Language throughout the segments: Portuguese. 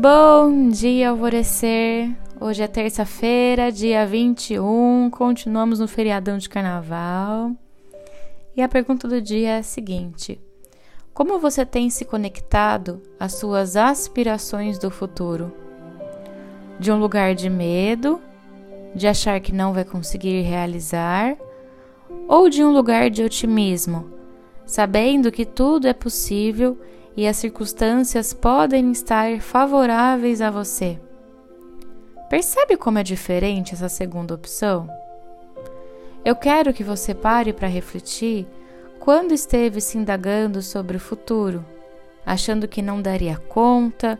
Bom dia, alvorecer. Hoje é terça-feira, dia 21. Continuamos no feriadão de carnaval. E a pergunta do dia é a seguinte: Como você tem se conectado às suas aspirações do futuro? De um lugar de medo, de achar que não vai conseguir realizar, ou de um lugar de otimismo, sabendo que tudo é possível e as circunstâncias podem estar favoráveis a você. Percebe como é diferente essa segunda opção? Eu quero que você pare para refletir quando esteve se indagando sobre o futuro, achando que não daria conta,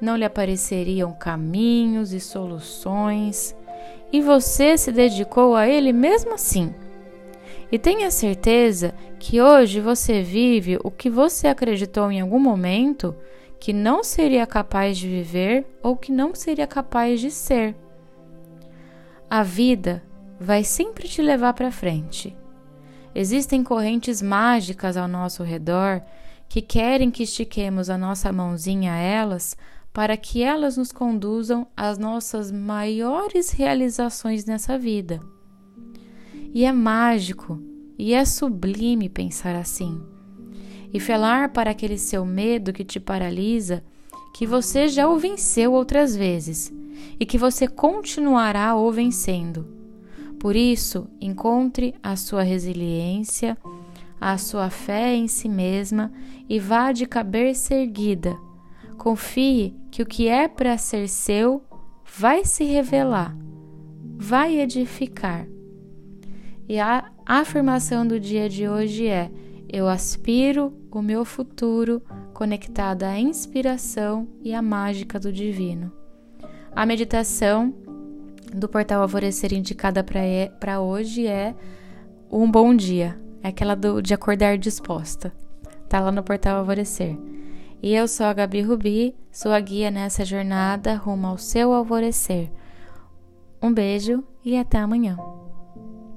não lhe apareceriam caminhos e soluções, e você se dedicou a ele mesmo assim. E tenha certeza que hoje você vive o que você acreditou em algum momento que não seria capaz de viver ou que não seria capaz de ser. A vida vai sempre te levar para frente. Existem correntes mágicas ao nosso redor que querem que estiquemos a nossa mãozinha a elas para que elas nos conduzam às nossas maiores realizações nessa vida. E é mágico e é sublime pensar assim. E falar para aquele seu medo que te paralisa que você já o venceu outras vezes e que você continuará o vencendo. Por isso, encontre a sua resiliência, a sua fé em si mesma e vá de cabeça erguida. Confie que o que é para ser seu vai se revelar, vai edificar. E a afirmação do dia de hoje é: eu aspiro o meu futuro conectado à inspiração e à mágica do divino. A meditação do portal Alvorecer indicada para hoje é um bom dia, é aquela do, de acordar disposta. Tá lá no portal Alvorecer. E eu sou a Gabi Rubi, sou a guia nessa jornada rumo ao seu alvorecer. Um beijo e até amanhã.